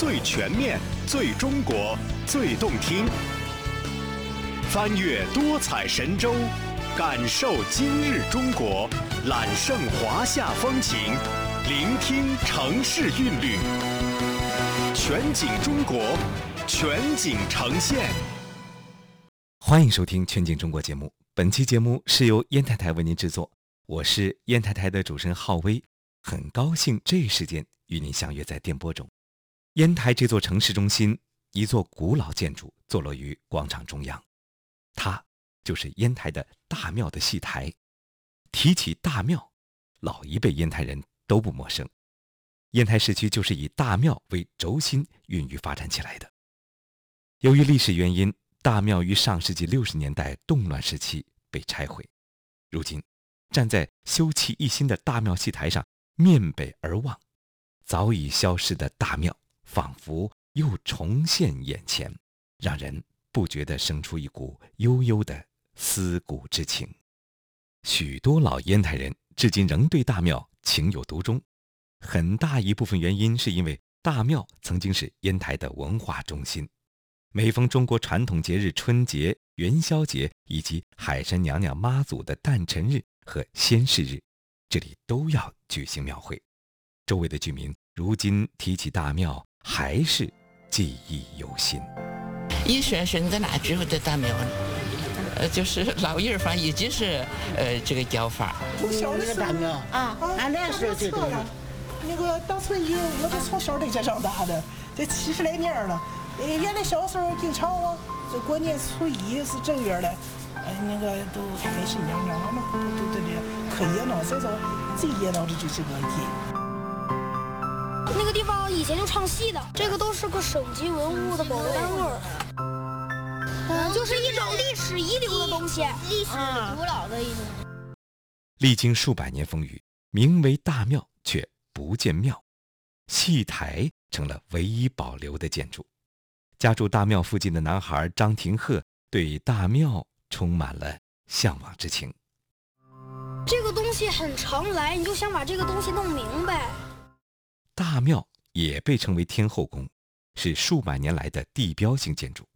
最全面、最中国、最动听。翻越多彩神州，感受今日中国，揽胜华夏风情，聆听城市韵律。全景中国，全景呈现。欢迎收听《全景中国》节目。本期节目是由烟台台为您制作，我是烟台台的主持人浩威，很高兴这一时间与您相约在电波中。烟台这座城市中心，一座古老建筑坐落于广场中央，它就是烟台的大庙的戏台。提起大庙，老一辈烟台人都不陌生。烟台市区就是以大庙为轴心孕育发展起来的。由于历史原因，大庙于上世纪六十年代动乱时期被拆毁。如今，站在修葺一新的大庙戏台上，面北而望，早已消失的大庙。仿佛又重现眼前，让人不觉地生出一股悠悠的思古之情。许多老烟台人至今仍对大庙情有独钟，很大一部分原因是因为大庙曾经是烟台的文化中心。每逢中国传统节日春节、元宵节以及海神娘娘妈祖的诞辰日和仙逝日，这里都要举行庙会。周围的居民如今提起大庙。还是记忆犹新。以前是在那之后的大庙，呃，就是老一儿反一直是呃这个叫法。小的大庙啊，俺那时候就多。那个当初有，我都从小在家长大的，这七十来年了。原来小时候经常啊，这过年初一是正月的，哎，那个都开心娘娘，我们都都都的可热闹。所以说最热闹的就是过节。那个以前就唱戏的，这个都是个省级文物的保护单位嗯，就是一种历史遗留的东西，历史古老的一种。历经数百年风雨，名为大庙却不见庙，戏台成了唯一保留的建筑。家住大庙附近的男孩张廷鹤对大庙充满了向往之情。这个东西很常来，你就想把这个东西弄明白。大庙也被称为天后宫，是数百年来的地标性建筑。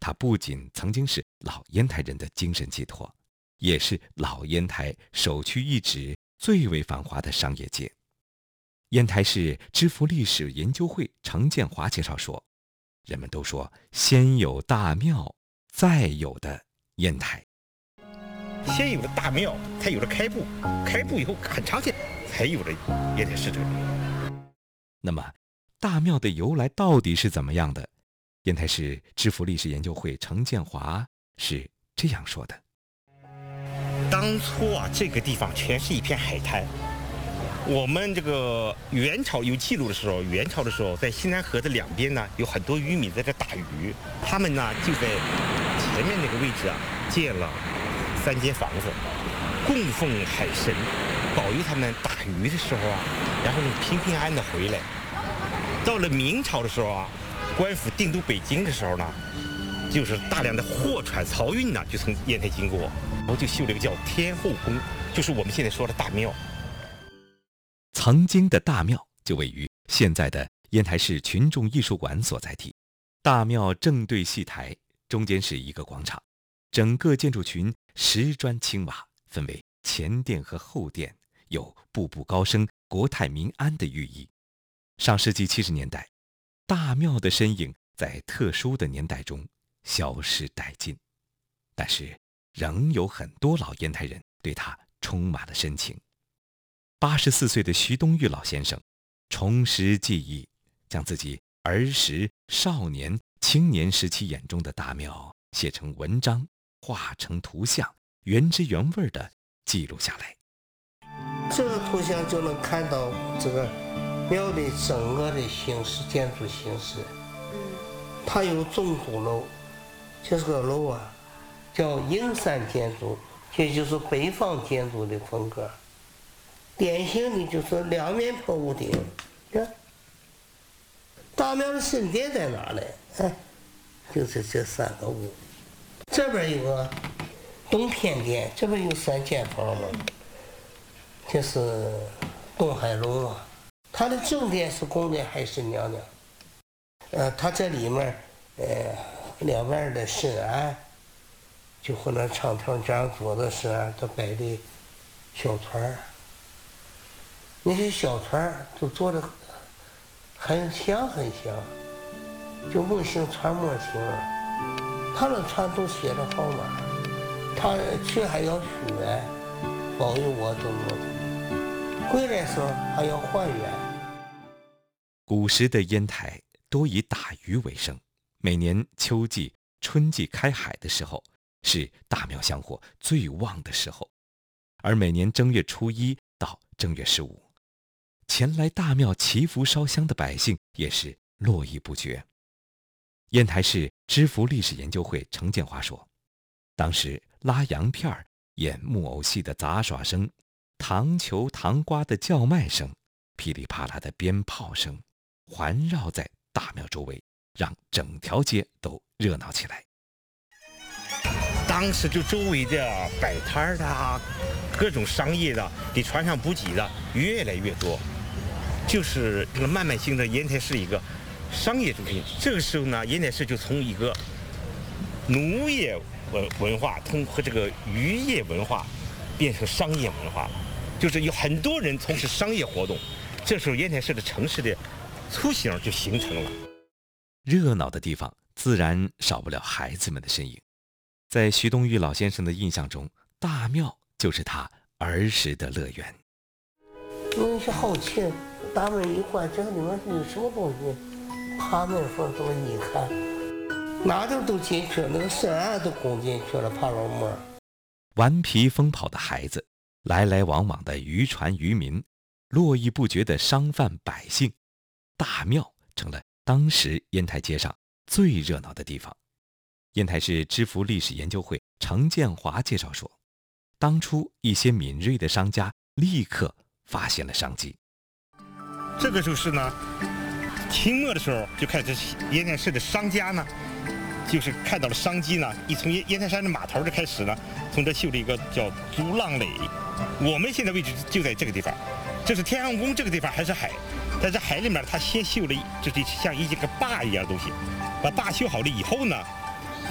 它不仅曾经是老烟台人的精神寄托，也是老烟台首屈一指、最为繁华的商业街。烟台市知府历史研究会程建华介绍说：“人们都说先有大庙，再有的烟台。先有了大庙，才有了开埠，开埠以后很长时间，才有了烟台市这个。”那么，大庙的由来到底是怎么样的？烟台市知府历史研究会程建华是这样说的：当初啊，这个地方全是一片海滩。我们这个元朝有记录的时候，元朝的时候，在西南河的两边呢，有很多渔民在这打鱼。他们呢，就在前面那个位置啊，建了三间房子，供奉海神，保佑他们打鱼的时候啊。然后平平安安的回来。到了明朝的时候啊，官府定都北京的时候呢，就是大量的货船漕运呢，就从烟台经过，然后就修了一个叫天后宫，就是我们现在说的大庙。曾经的大庙就位于现在的烟台市群众艺术馆所在地，大庙正对戏台，中间是一个广场，整个建筑群石砖青瓦，分为前殿和后殿，有步步高升。国泰民安的寓意。上世纪七十年代，大庙的身影在特殊的年代中消失殆尽，但是仍有很多老烟台人对它充满了深情。八十四岁的徐东玉老先生，重拾记忆，将自己儿时、少年、青年时期眼中的大庙写成文章，画成图像，原汁原味的记录下来。这个图像就能看到这个庙的整个的形式，建筑形式。嗯，它有钟鼓楼，就是个楼啊，叫营山建筑，也就是北方建筑的风格。典型的就是两面坡屋顶。看，大庙的神殿在哪呢？哎，就是这三个屋。这边有个东天殿，这边有三间房嘛。这是东海龙啊，他的正殿是供的还是娘娘。呃，他在里面，呃，两边的神案，就和那长条这样做的神案都摆的小船儿，那些小船儿都做的很香很香，就梦醒船木型，他那船都写着号码，他去还要许愿，保佑我怎么怎么，回来时候还要还愿。古时的烟台多以打鱼为生，每年秋季、春季开海的时候，是大庙香火最旺的时候，而每年正月初一到正月十五，前来大庙祈福烧香的百姓也是络绎不绝。烟台市知福历史研究会程建华说：“当时拉洋片儿、演木偶戏的杂耍声、糖球、糖瓜的叫卖声、噼里啪啦的鞭炮声。”环绕在大庙周围，让整条街都热闹起来。当时就周围的摆摊的、各种商业的、给船上补给的越来越多，就是这个慢慢性的烟台市一个商业中心。这个时候呢，烟台市就从一个农业文文化通和这个渔业文化变成商业文化了，就是有很多人从事商业活动。这时候烟台市的城市的。雏形就形成了。热闹的地方自然少不了孩子们的身影。在徐东玉老先生的印象中，大庙就是他儿时的乐园。因为是好奇，大门一关，这个里面是有什么东西？爬门缝都一看，哪点都进去，那个绳啊都拱进去了，爬老门。顽皮疯跑的孩子，来来往往的渔船渔民，络绎不绝的商贩百姓。大庙成了当时烟台街上最热闹的地方。烟台市知福历史研究会程建华介绍说，当初一些敏锐的商家立刻发现了商机。这个就是呢，清末的时候就开始，烟台市的商家呢，就是看到了商机呢，一从烟烟台山的码头就开始呢，从这修了一个叫竹浪垒。我们现在位置就在这个地方，这是天安宫这个地方还是海？在这海里面，他先修了，就是像一个坝一样的东西，把坝修好了以后呢，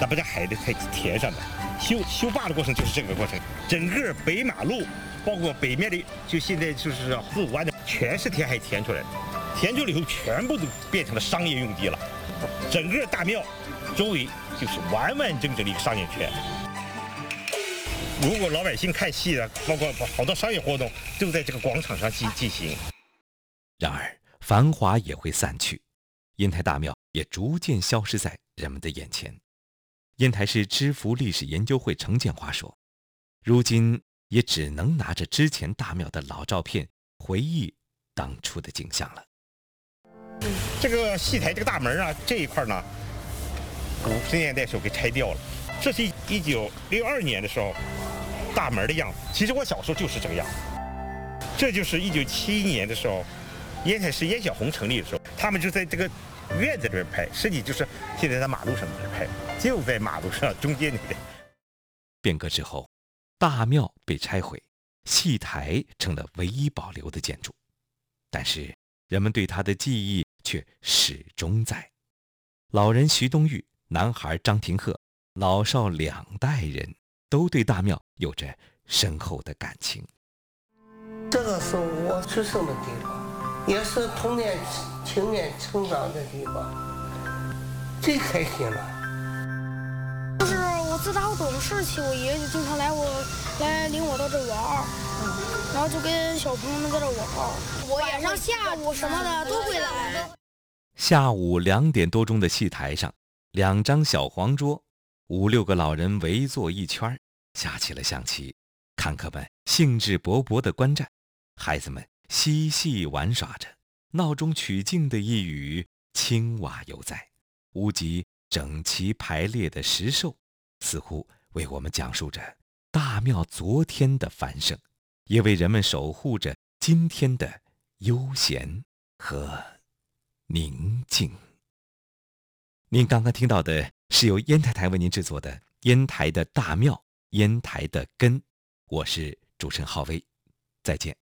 那把这海的才填上的。修修坝的过程就是这个过程。整个北马路，包括北面的，就现在就是四五湾的，全是填海填出来的。填出来以后，全部都变成了商业用地了。整个大庙周围就是完完整整的一个商业圈。如果老百姓看戏啊，包括好多商业活动，都在这个广场上进进行。然而。繁华也会散去，烟台大庙也逐渐消失在人们的眼前。烟台市知府历史研究会程建华说：“如今也只能拿着之前大庙的老照片回忆当初的景象了。”这个戏台这个大门啊，这一块呢，五十年代时候给拆掉了。这是一九六二年的时候大门的样子。其实我小时候就是这个样子。这就是一九七一年的时候。烟台市烟小红成立的时候，他们就在这个院子里面拍，实际就是现在在马路上面拍，就在马路上中间那边。变革之后，大庙被拆毁，戏台成了唯一保留的建筑，但是人们对它的记忆却始终在。老人徐东玉、男孩张廷鹤，老少两代人都对大庙有着深厚的感情。这个是我出生的地方。也是童年青年成长的地方，最开心了。就是我自打我懂事起，我爷爷就经常来我来领我到这玩儿，然后就跟小朋友们在这玩儿。晚上、下午什么的都会来。下午两点多钟的戏台上，两张小黄桌，五六个老人围坐一圈下起了象棋。看客们兴致勃勃地观战，孩子们。嬉戏玩耍着，闹中取静的一隅，青蛙犹在。屋脊整齐排列的石兽，似乎为我们讲述着大庙昨天的繁盛，也为人们守护着今天的悠闲和宁静。您刚刚听到的是由烟台台为您制作的《烟台的大庙》，烟台的根。我是主持人浩威，再见。